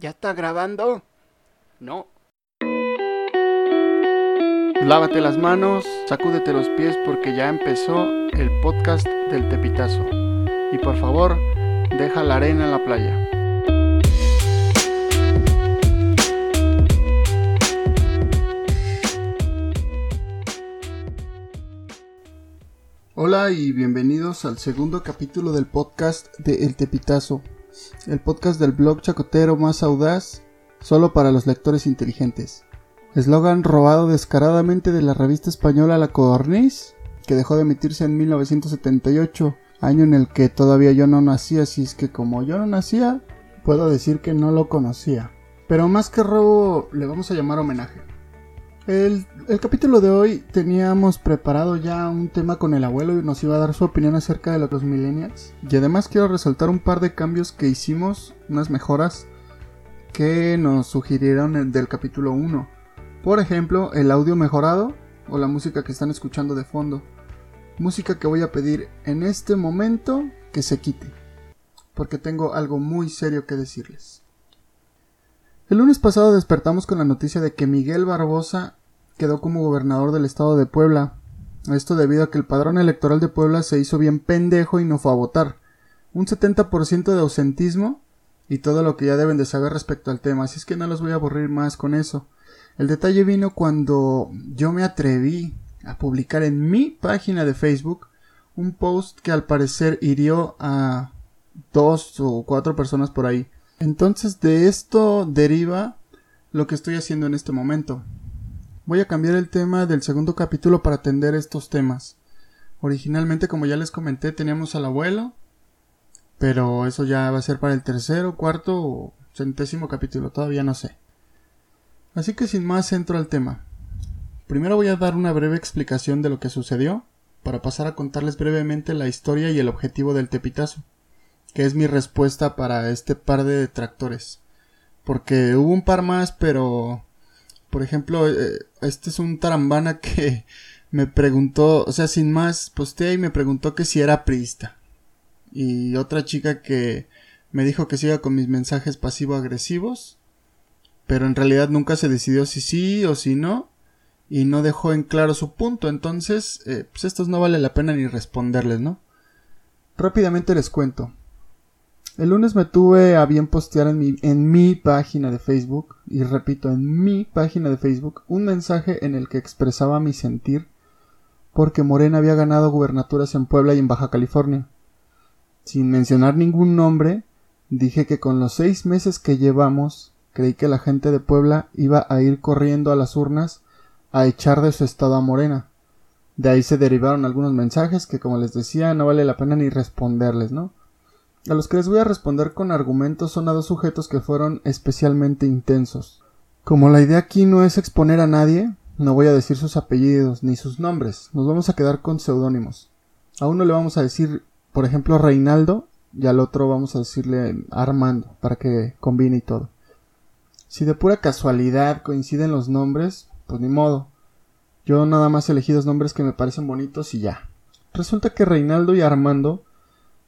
¿Ya está grabando? No. Lávate las manos, sacúdete los pies porque ya empezó el podcast del Tepitazo. Y por favor, deja la arena en la playa. Hola y bienvenidos al segundo capítulo del podcast de El Tepitazo, el podcast del blog chacotero más audaz, solo para los lectores inteligentes. Eslogan robado descaradamente de la revista española La Codorniz, que dejó de emitirse en 1978, año en el que todavía yo no nacía, así es que como yo no nacía, puedo decir que no lo conocía. Pero más que robo, le vamos a llamar homenaje. El, capítulo de hoy teníamos preparado ya un tema con el abuelo y nos iba a dar su opinión acerca de los millennials. Y además quiero resaltar un par de cambios que hicimos, unas mejoras que nos sugirieron del capítulo 1. Por ejemplo, el audio mejorado o la música que están escuchando de fondo. Música que voy a pedir en este momento que se quite. Porque tengo algo muy serio que decirles. El lunes pasado despertamos con la noticia de que Miguel Barbosa quedó como gobernador del estado de Puebla. Esto debido a que el padrón electoral de Puebla se hizo bien pendejo y no fue a votar. Un 70% de ausentismo y todo lo que ya deben de saber respecto al tema, así es que no los voy a aburrir más con eso. El detalle vino cuando yo me atreví a publicar en mi página de Facebook un post que al parecer hirió a dos o cuatro personas por ahí. Entonces de esto deriva lo que estoy haciendo en este momento. Voy a cambiar el tema del segundo capítulo para atender estos temas. Originalmente, como ya les comenté, teníamos al abuelo, pero eso ya va a ser para el tercero, cuarto o centésimo capítulo, todavía no sé. Así que sin más entro al tema. Primero voy a dar una breve explicación de lo que sucedió, para pasar a contarles brevemente la historia y el objetivo del tepitazo, que es mi respuesta para este par de detractores. Porque hubo un par más, pero por ejemplo, este es un tarambana que me preguntó, o sea, sin más, posteé y me preguntó que si era priista. Y otra chica que me dijo que siga con mis mensajes pasivo-agresivos, pero en realidad nunca se decidió si sí o si no, y no dejó en claro su punto, entonces, eh, pues estos no vale la pena ni responderles, ¿no? Rápidamente les cuento. El lunes me tuve a bien postear en mi, en mi página de Facebook, y repito, en mi página de Facebook, un mensaje en el que expresaba mi sentir porque Morena había ganado gubernaturas en Puebla y en Baja California. Sin mencionar ningún nombre, dije que con los seis meses que llevamos, creí que la gente de Puebla iba a ir corriendo a las urnas a echar de su estado a Morena. De ahí se derivaron algunos mensajes que, como les decía, no vale la pena ni responderles, ¿no? A los que les voy a responder con argumentos son a dos sujetos que fueron especialmente intensos. Como la idea aquí no es exponer a nadie, no voy a decir sus apellidos ni sus nombres, nos vamos a quedar con seudónimos. A uno le vamos a decir, por ejemplo, Reinaldo, y al otro vamos a decirle Armando, para que combine y todo. Si de pura casualidad coinciden los nombres, pues ni modo. Yo nada más elegí dos nombres que me parecen bonitos y ya. Resulta que Reinaldo y Armando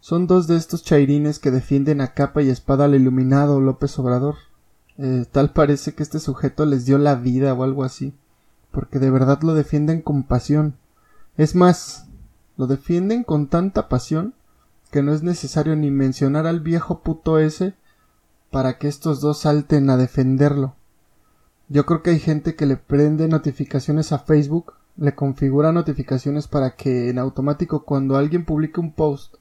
son dos de estos chairines que defienden a capa y espada al iluminado López Obrador. Eh, tal parece que este sujeto les dio la vida o algo así, porque de verdad lo defienden con pasión. Es más, lo defienden con tanta pasión que no es necesario ni mencionar al viejo puto ese para que estos dos salten a defenderlo. Yo creo que hay gente que le prende notificaciones a Facebook, le configura notificaciones para que en automático cuando alguien publique un post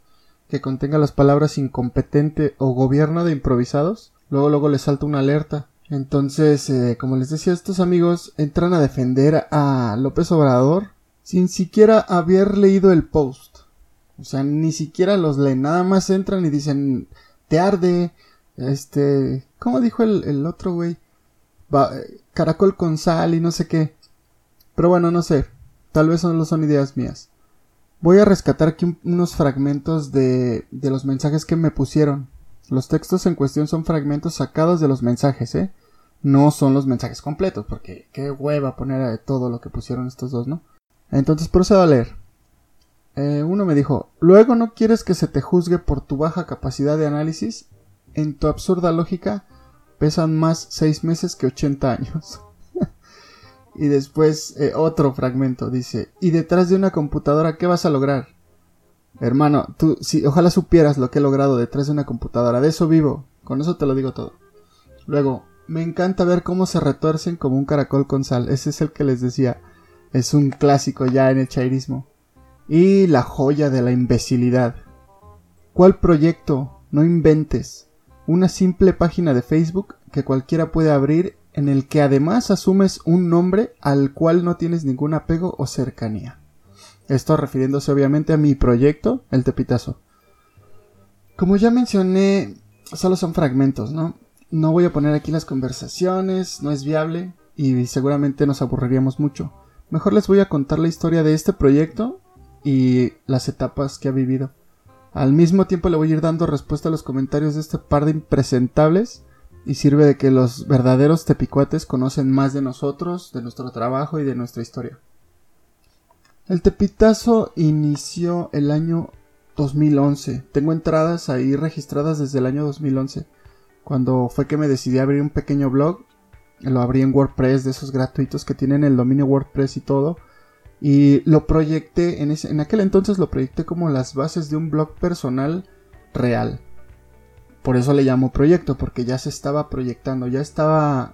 que contenga las palabras incompetente o gobierno de improvisados, luego luego les salta una alerta. Entonces, eh, como les decía, estos amigos entran a defender a López Obrador sin siquiera haber leído el post. O sea, ni siquiera los leen, nada más entran y dicen, te arde, este, ¿cómo dijo el, el otro güey? caracol con sal y no sé qué. Pero bueno, no sé, tal vez solo son ideas mías. Voy a rescatar aquí unos fragmentos de, de los mensajes que me pusieron. Los textos en cuestión son fragmentos sacados de los mensajes, ¿eh? No son los mensajes completos, porque qué hueva poner todo lo que pusieron estos dos, ¿no? Entonces procedo a leer. Eh, uno me dijo, luego no quieres que se te juzgue por tu baja capacidad de análisis. En tu absurda lógica, pesan más 6 meses que 80 años. Y después eh, otro fragmento dice, y detrás de una computadora, ¿qué vas a lograr? Hermano, tú, si, ojalá supieras lo que he logrado detrás de una computadora, de eso vivo, con eso te lo digo todo. Luego, me encanta ver cómo se retuercen como un caracol con sal, ese es el que les decía, es un clásico ya en el chairismo. Y la joya de la imbecilidad. ¿Cuál proyecto? No inventes. Una simple página de Facebook que cualquiera puede abrir en el que además asumes un nombre al cual no tienes ningún apego o cercanía. Esto refiriéndose obviamente a mi proyecto, el Tepitazo. Como ya mencioné, solo son fragmentos, ¿no? No voy a poner aquí las conversaciones, no es viable y seguramente nos aburriríamos mucho. Mejor les voy a contar la historia de este proyecto y las etapas que ha vivido. Al mismo tiempo le voy a ir dando respuesta a los comentarios de este par de impresentables y sirve de que los verdaderos tepicuates conocen más de nosotros, de nuestro trabajo y de nuestra historia. El tepitazo inició el año 2011. Tengo entradas ahí registradas desde el año 2011, cuando fue que me decidí a abrir un pequeño blog lo abrí en WordPress de esos gratuitos que tienen el dominio WordPress y todo. Y lo proyecté, en, ese, en aquel entonces lo proyecté como las bases de un blog personal real. Por eso le llamo proyecto, porque ya se estaba proyectando, ya estaba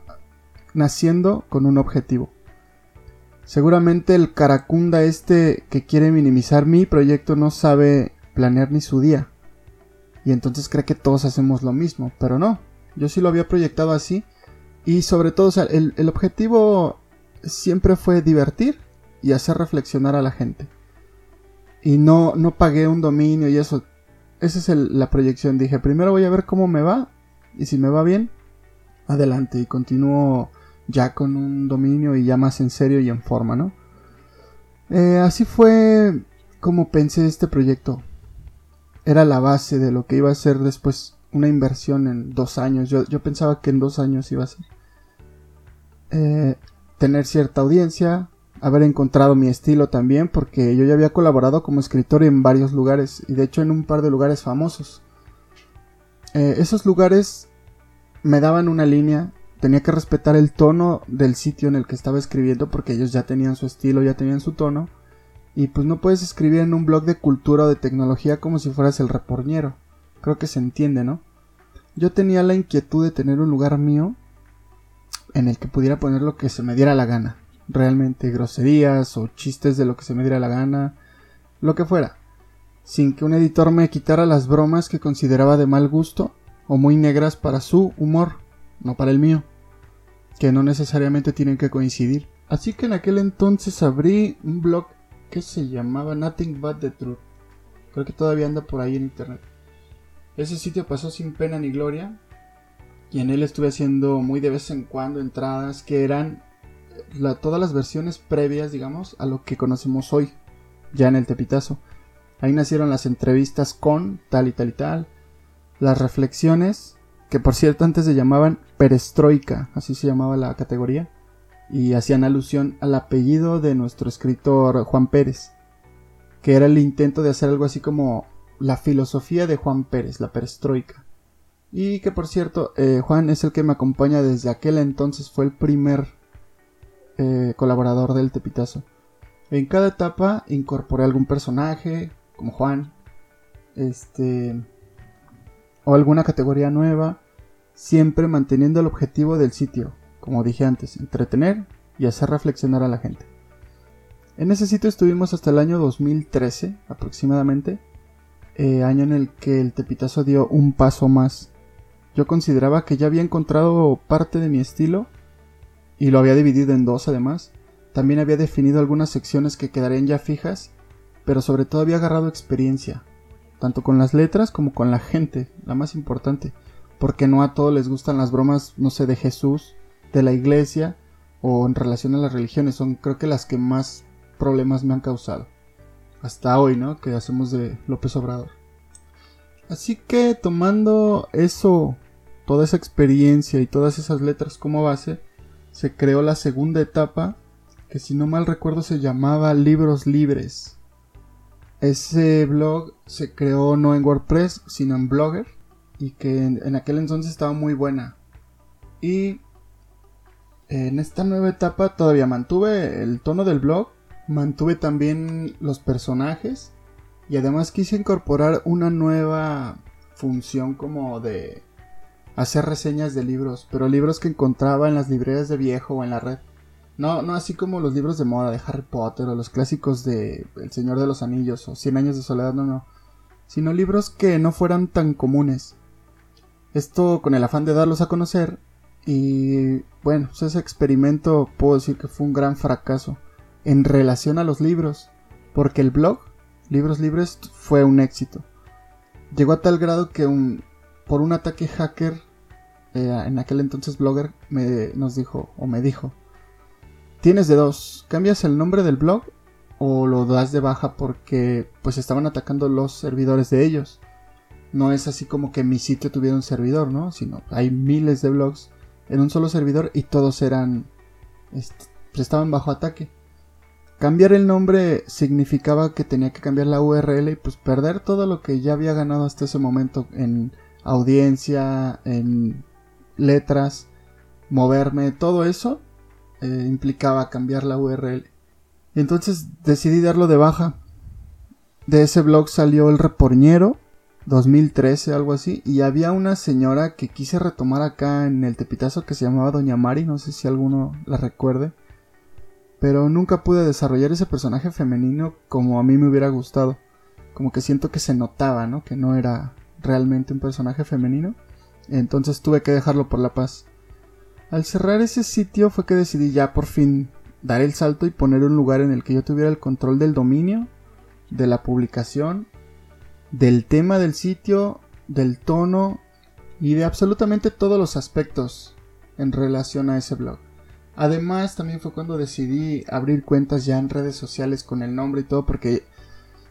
naciendo con un objetivo. Seguramente el caracunda este que quiere minimizar mi proyecto no sabe planear ni su día. Y entonces cree que todos hacemos lo mismo, pero no. Yo sí lo había proyectado así y sobre todo, sea, el, objetivo siempre fue divertir y hacer reflexionar a la gente. Y no, no pagué un dominio y eso. Esa es la proyección. Dije, primero voy a ver cómo me va. Y si me va bien, adelante. Y continúo ya con un dominio y ya más en serio y en forma, ¿no? Eh, así fue como pensé este proyecto. Era la base de lo que iba a ser después una inversión en dos años. Yo, yo pensaba que en dos años iba a ser. Eh, tener cierta audiencia, haber encontrado mi estilo también, porque yo ya había colaborado como escritor en varios lugares, y de hecho en un par de lugares famosos. Eh, esos lugares me daban una línea, tenía que respetar el tono del sitio en el que estaba escribiendo, porque ellos ya tenían su estilo, ya tenían su tono, y pues no puedes escribir en un blog de cultura o de tecnología como si fueras el reporñero. Creo que se entiende, ¿no? Yo tenía la inquietud de tener un lugar mío en el que pudiera poner lo que se me diera la gana. Realmente groserías o chistes de lo que se me diera la gana, lo que fuera. Sin que un editor me quitara las bromas que consideraba de mal gusto o muy negras para su humor, no para el mío. Que no necesariamente tienen que coincidir. Así que en aquel entonces abrí un blog que se llamaba Nothing But the Truth. Creo que todavía anda por ahí en internet. Ese sitio pasó sin pena ni gloria, y en él estuve haciendo muy de vez en cuando entradas que eran todas las versiones previas, digamos, a lo que conocemos hoy, ya en el Tepitazo. Ahí nacieron las entrevistas con tal y tal y tal, las reflexiones, que por cierto antes se llamaban perestroika, así se llamaba la categoría, y hacían alusión al apellido de nuestro escritor Juan Pérez, que era el intento de hacer algo así como la filosofía de Juan Pérez, la perestroika. Y que por cierto, eh, Juan es el que me acompaña desde aquel entonces, fue el primer eh, colaborador del Tepitazo. En cada etapa incorporé algún personaje, como Juan, este, o alguna categoría nueva, siempre manteniendo el objetivo del sitio, como dije antes, entretener y hacer reflexionar a la gente. En ese sitio estuvimos hasta el año 2013 aproximadamente, eh, año en el que el Tepitazo dio un paso más yo consideraba que ya había encontrado parte de mi estilo y lo había dividido en dos además. También había definido algunas secciones que quedarían ya fijas, pero sobre todo había agarrado experiencia, tanto con las letras como con la gente, la más importante, porque no a todos les gustan las bromas, no sé, de Jesús, de la iglesia o en relación a las religiones, son creo que las que más problemas me han causado. Hasta hoy, ¿no? Que hacemos de López Obrador. Así que tomando eso toda esa experiencia y todas esas letras como base, se creó la segunda etapa, que si no mal recuerdo se llamaba Libros Libres. Ese blog se creó no en WordPress, sino en Blogger, y que en, aquel entonces estaba muy buena. Y en esta nueva etapa todavía mantuve el tono del blog, mantuve también los personajes y además quise incorporar una nueva función como de hacer reseñas de libros, pero libros que encontraba en las librerías de viejo o en la red. No, no así como los libros de moda de Harry Potter o los clásicos de El Señor de los Anillos o Cien Años de Soledad, no, no. Sino libros que no fueran tan comunes. Esto con el afán de darlos a conocer y bueno, pues ese experimento puedo decir que fue un gran fracaso en relación a los libros, porque el blog, Libros Libres, fue un éxito. Llegó a tal grado que un, por un ataque hacker, eh, en aquel entonces blogger, me, nos dijo, o me dijo, tienes de dos, cambias el nombre del blog o lo das de baja porque pues estaban atacando los servidores de ellos. No es así como que mi sitio tuviera un servidor, ¿no? Sino hay miles de blogs en un solo servidor y todos eran este, pues, estaban bajo ataque. Cambiar el nombre significaba que tenía que cambiar la URL y pues perder todo lo que ya había ganado hasta ese momento en audiencia, en letras, moverme, todo eso eh, implicaba cambiar la URL. entonces decidí darlo de baja. De ese blog salió el reporñero 2013, algo así, y había una señora que quise retomar acá en el tepitazo que se llamaba Doña Mari, no sé si alguno la recuerde, pero nunca pude desarrollar ese personaje femenino como a mí me hubiera gustado, como que siento que se notaba, ¿no? Que no era realmente un personaje femenino, entonces tuve que dejarlo por la paz. Al cerrar ese sitio fue que decidí ya por fin dar el salto y poner un lugar en el que yo tuviera el control del dominio, de la publicación del tema del sitio, del tono y de absolutamente todos los aspectos en relación a ese blog. Además, también fue cuando decidí abrir cuentas ya en redes sociales con el nombre y todo, porque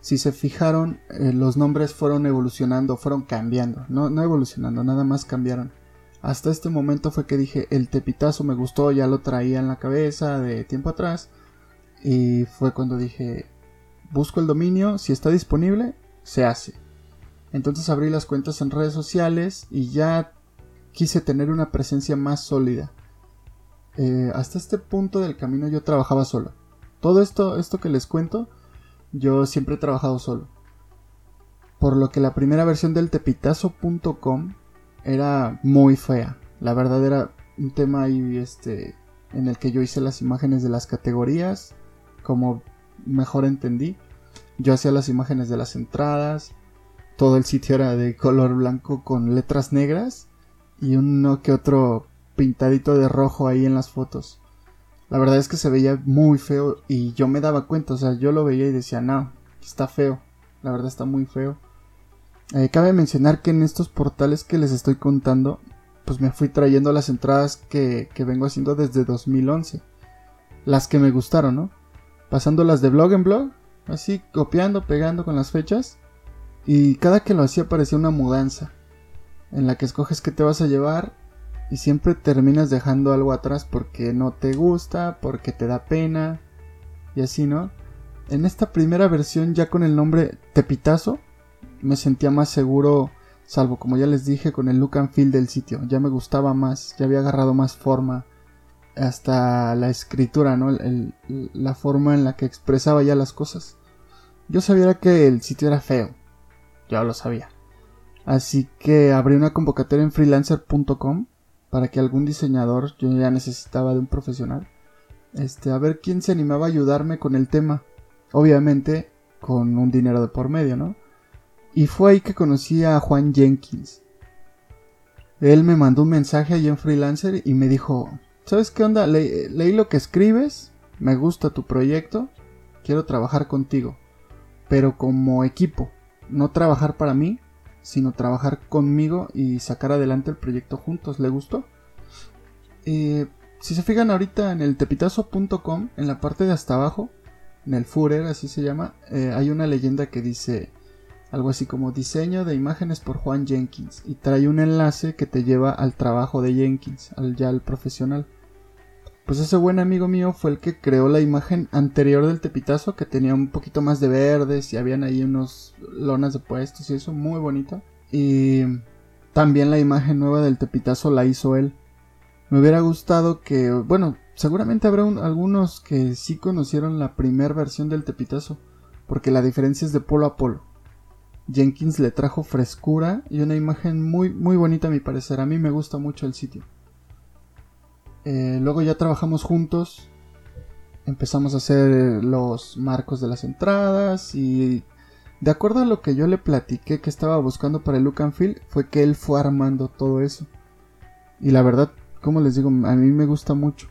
si se fijaron, eh, los nombres fueron evolucionando, fueron cambiando, no, no evolucionando, nada más cambiaron. Hasta este momento fue que dije, el tepitazo me gustó, ya lo traía en la cabeza de tiempo atrás. Y fue cuando dije, busco el dominio, si está disponible, se hace. Entonces abrí las cuentas en redes sociales y ya quise tener una presencia más sólida. Eh, hasta este punto del camino yo trabajaba solo. Todo esto, esto que les cuento, yo siempre he trabajado solo. Por lo que la primera versión del tepitazo.com era muy fea. La verdad era un tema ahí este, en el que yo hice las imágenes de las categorías, como mejor entendí. Yo hacía las imágenes de las entradas. Todo el sitio era de color blanco con letras negras y uno que otro pintadito de rojo ahí en las fotos. La verdad es que se veía muy feo y yo me daba cuenta, o sea, yo lo veía y decía, no, está feo, la verdad está muy feo. Eh, cabe mencionar que en estos portales que les estoy contando, pues me fui trayendo las entradas que, que vengo haciendo desde 2011. Las que me gustaron, ¿no? Pasándolas de blog en blog así copiando, pegando con las fechas. Y cada que lo hacía parecía una mudanza, en la que escoges qué te vas a llevar y siempre terminas dejando algo atrás porque no te gusta, porque te da pena y así, ¿no? En esta primera versión ya con el nombre Tepitazo me sentía más seguro, salvo como ya les dije con el look and feel del sitio, ya me gustaba más, ya había agarrado más forma, hasta la escritura, ¿no? la forma en la que expresaba ya las cosas. Yo sabía que el sitio era feo, ya lo sabía. Así que abrí una convocatoria en freelancer.com para que algún diseñador, yo ya necesitaba de un profesional, este, a ver quién se animaba a ayudarme con el tema. Obviamente con un dinero de por medio, ¿no? Y fue ahí que conocí a Juan Jenkins. Él me mandó un mensaje ahí en Freelancer y me dijo, ¿sabes qué onda? leí lo que escribes, me gusta tu proyecto, quiero trabajar contigo, pero como equipo, no trabajar para mí, sino trabajar conmigo y sacar adelante el proyecto juntos. ¿Le gustó? Eh, si se fijan ahorita en el tepitazo.com, en la parte de hasta abajo, en el Führer, así se llama, eh, hay una leyenda que dice algo así como diseño de imágenes por Juan Jenkins y trae un enlace que te lleva al trabajo de Jenkins, al ya al profesional. Pues ese buen amigo mío fue el que creó la imagen anterior del tepitazo que tenía un poquito más de verdes y habían ahí unos lonas de puestos y eso muy bonito. Y también la imagen nueva del tepitazo la hizo él. Me hubiera gustado que, bueno, seguramente habrá algunos que sí conocieron la primera versión del Tepitazo, porque la diferencia es de polo a polo. Jenkins le trajo frescura y una imagen muy, muy bonita a mi parecer. A mí me gusta mucho el sitio. Eh, luego ya trabajamos juntos. Empezamos a hacer los marcos de las entradas y de acuerdo a lo que yo le platiqué que estaba buscando para el look and feel, fue que él fue armando todo eso. Y la verdad, como les digo, a mí me gusta mucho.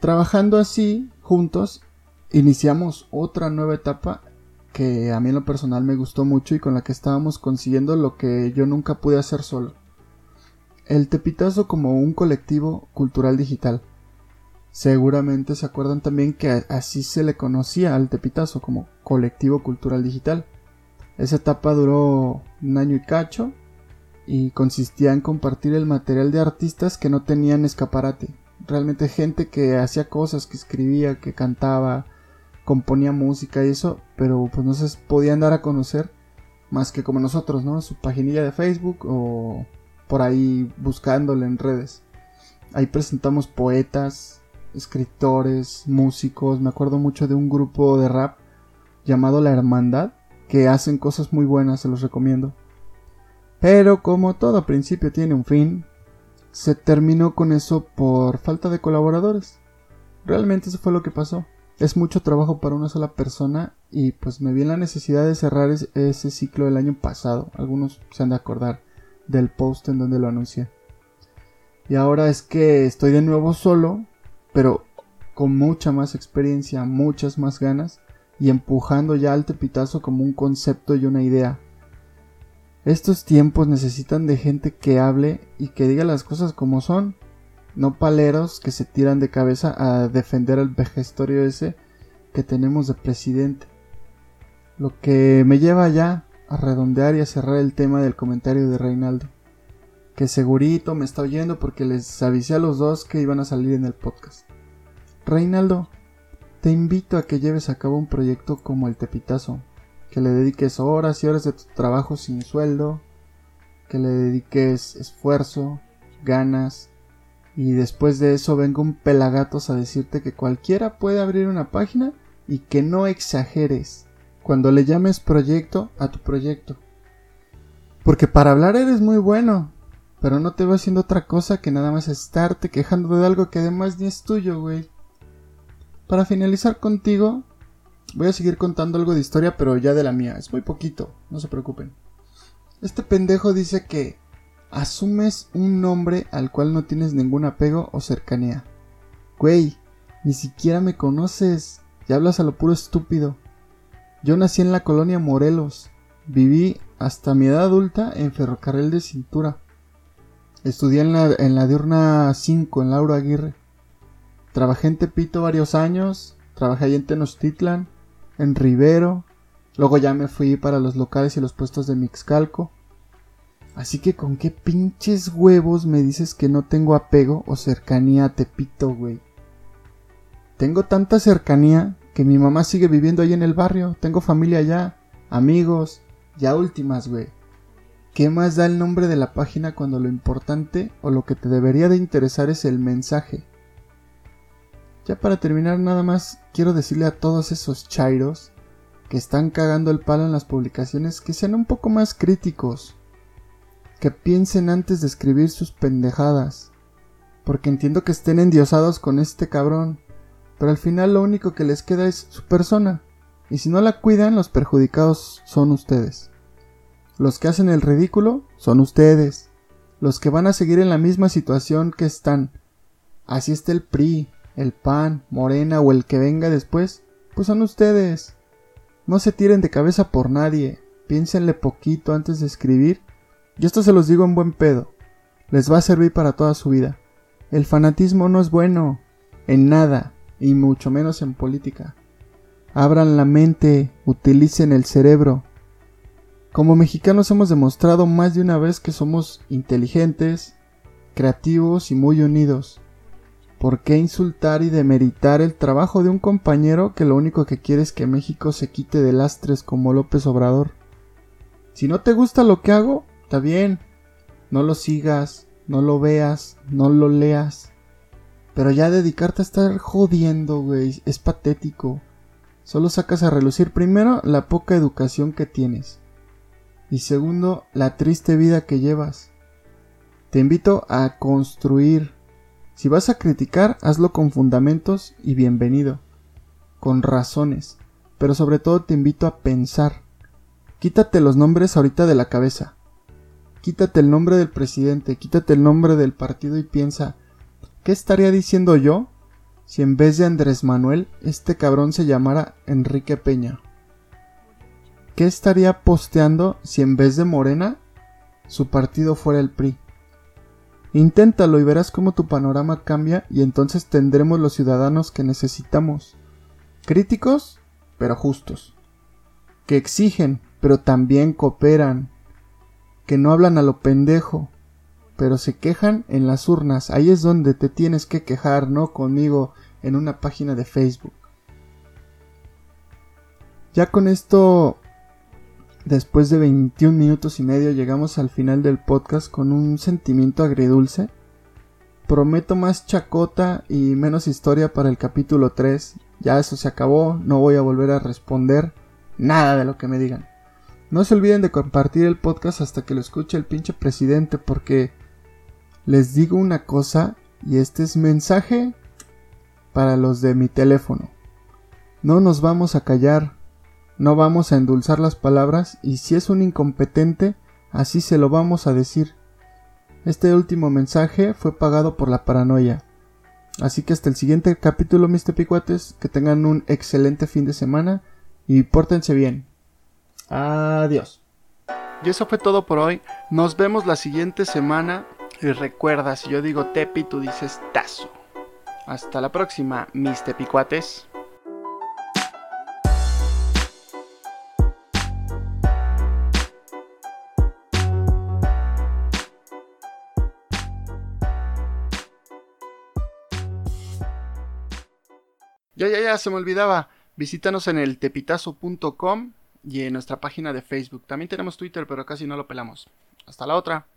Trabajando así, juntos, iniciamos otra nueva etapa que a mí en lo personal me gustó mucho y con la que estábamos consiguiendo lo que yo nunca pude hacer solo. El Tepitazo como un colectivo cultural digital. Seguramente se acuerdan también que así se le conocía al Tepitazo como colectivo cultural digital. Esa etapa duró un año y cacho y consistía en compartir el material de artistas que no tenían escaparate. Realmente gente que hacía cosas, que escribía, que cantaba, componía música y eso, pero pues no se podían dar a conocer más que como nosotros, ¿no? Su paginilla de Facebook o por ahí buscándole en redes. Ahí presentamos poetas, escritores, músicos. Me acuerdo mucho de un grupo de rap llamado La Hermandad que hacen cosas muy buenas, se los recomiendo. Pero como todo principio tiene un fin, se terminó con eso por falta de colaboradores. Realmente eso fue lo que pasó es mucho trabajo para una sola persona y pues me vi en la necesidad de cerrar ese ciclo del año pasado. Algunos se han de acordar del post en donde lo anuncié. Y ahora es que estoy de nuevo solo, pero con mucha más experiencia, muchas más ganas y empujando ya al tepitazo como un concepto y una idea. Estos tiempos necesitan de gente que hable y que diga las cosas como son no paleros que se tiran de cabeza a defender al vejestorio ese que tenemos de presidente. Lo que me lleva ya a redondear y a cerrar el tema del comentario de Reinaldo. Que segurito me está oyendo porque les avisé a los dos que iban a salir en el podcast. Reinaldo, te invito a que lleves a cabo un proyecto como el Tepitazo, que le dediques horas y horas de tu trabajo sin sueldo, que le dediques esfuerzo, ganas, y después de eso vengo un pelagatos a decirte que cualquiera puede abrir una página y que no exageres cuando le llames proyecto a tu proyecto. Porque para hablar eres muy bueno, pero no te voy haciendo otra cosa que nada más estarte quejando de algo que además ni es tuyo, güey. Para finalizar contigo, voy a seguir contando algo de historia, pero ya de la mía. Es muy poquito, no se preocupen. Este pendejo dice que asumes un nombre al cual no tienes ningún apego o cercanía. Güey, ni siquiera me conoces, ya hablas a lo puro estúpido. Yo nací en la colonia Morelos, viví hasta mi edad adulta en Ferrocarril de Cintura. Estudié en la, en la diurna 5 en Lauro Aguirre. Trabajé en Tepito varios años, trabajé ahí en Tenochtitlan, en Rivero, luego ya me fui para los locales y los puestos de Mixcalco. Así que con qué pinches huevos me dices que no tengo apego o cercanía a Tepito, güey. Tengo tanta cercanía que mi mamá sigue viviendo ahí en el barrio, tengo familia allá, amigos, ya últimas, güey. ¿Qué más da el nombre de la página cuando lo importante o lo que te debería de interesar es el mensaje? Ya para terminar nada más quiero decirle a todos esos chairos que están cagando el palo en las publicaciones que sean un poco más críticos que piensen antes de escribir sus pendejadas. Porque entiendo que estén endiosados con este cabrón, pero al final lo único que les queda es su persona, y si no la cuidan, los perjudicados son ustedes. Los que hacen el ridículo son ustedes, los que van a seguir en la misma situación que están. Así está el PRI, el PAN, Morena o el que venga después, pues son ustedes. No se tiren de cabeza por nadie, piénsenle poquito antes de escribir y esto se los digo en buen pedo. Les va a servir para toda su vida. El fanatismo no es bueno. En nada. Y mucho menos en política. Abran la mente. Utilicen el cerebro. Como mexicanos hemos demostrado más de una vez que somos inteligentes, creativos y muy unidos. ¿Por qué insultar y demeritar el trabajo de un compañero que lo único que quiere es que México se quite de lastres como López Obrador? Si no te gusta lo que hago, Está bien, no lo sigas, no lo veas, no lo leas. Pero ya dedicarte a estar jodiendo, güey, es patético. Solo sacas a relucir primero la poca educación que tienes. Y segundo, la triste vida que llevas. Te invito a construir. Si vas a criticar, hazlo con fundamentos y bienvenido. Con razones. Pero sobre todo te invito a pensar. Quítate los nombres ahorita de la cabeza. Quítate el nombre del presidente, quítate el nombre del partido y piensa, ¿qué estaría diciendo yo si en vez de Andrés Manuel este cabrón se llamara Enrique Peña? ¿Qué estaría posteando si en vez de Morena su partido fuera el PRI? Inténtalo y verás cómo tu panorama cambia y entonces tendremos los ciudadanos que necesitamos. Críticos, pero justos. Que exigen, pero también cooperan. Que no hablan a lo pendejo, pero se quejan en las urnas. Ahí es donde te tienes que quejar, no conmigo en una página de Facebook. Ya con esto Después de 21 minutos y medio llegamos al final del podcast con un sentimiento agridulce. Prometo más chacota y menos historia para el capítulo 3. Ya eso se acabó, no voy a volver a responder nada de lo que me digan. No se olviden de compartir el podcast hasta que lo escuche el pinche presidente porque les digo una cosa y este es mensaje para los de mi teléfono. No nos vamos a callar, no vamos a endulzar las palabras y si es un incompetente, así se lo vamos a decir. Este último mensaje fue pagado por la paranoia. Así que hasta el siguiente capítulo, mis tepicuates, que tengan un excelente fin de semana y pórtense bien. Adiós. Y eso fue todo por hoy. Nos vemos la siguiente semana. Y recuerda, si yo digo tepi, tú dices tazo. Hasta la próxima, mis tepicuates. Ya, ya, ya, se me olvidaba. Visítanos en el tepitazo.com y en nuestra página de Facebook. También tenemos Twitter, pero casi no lo pelamos. Hasta la otra.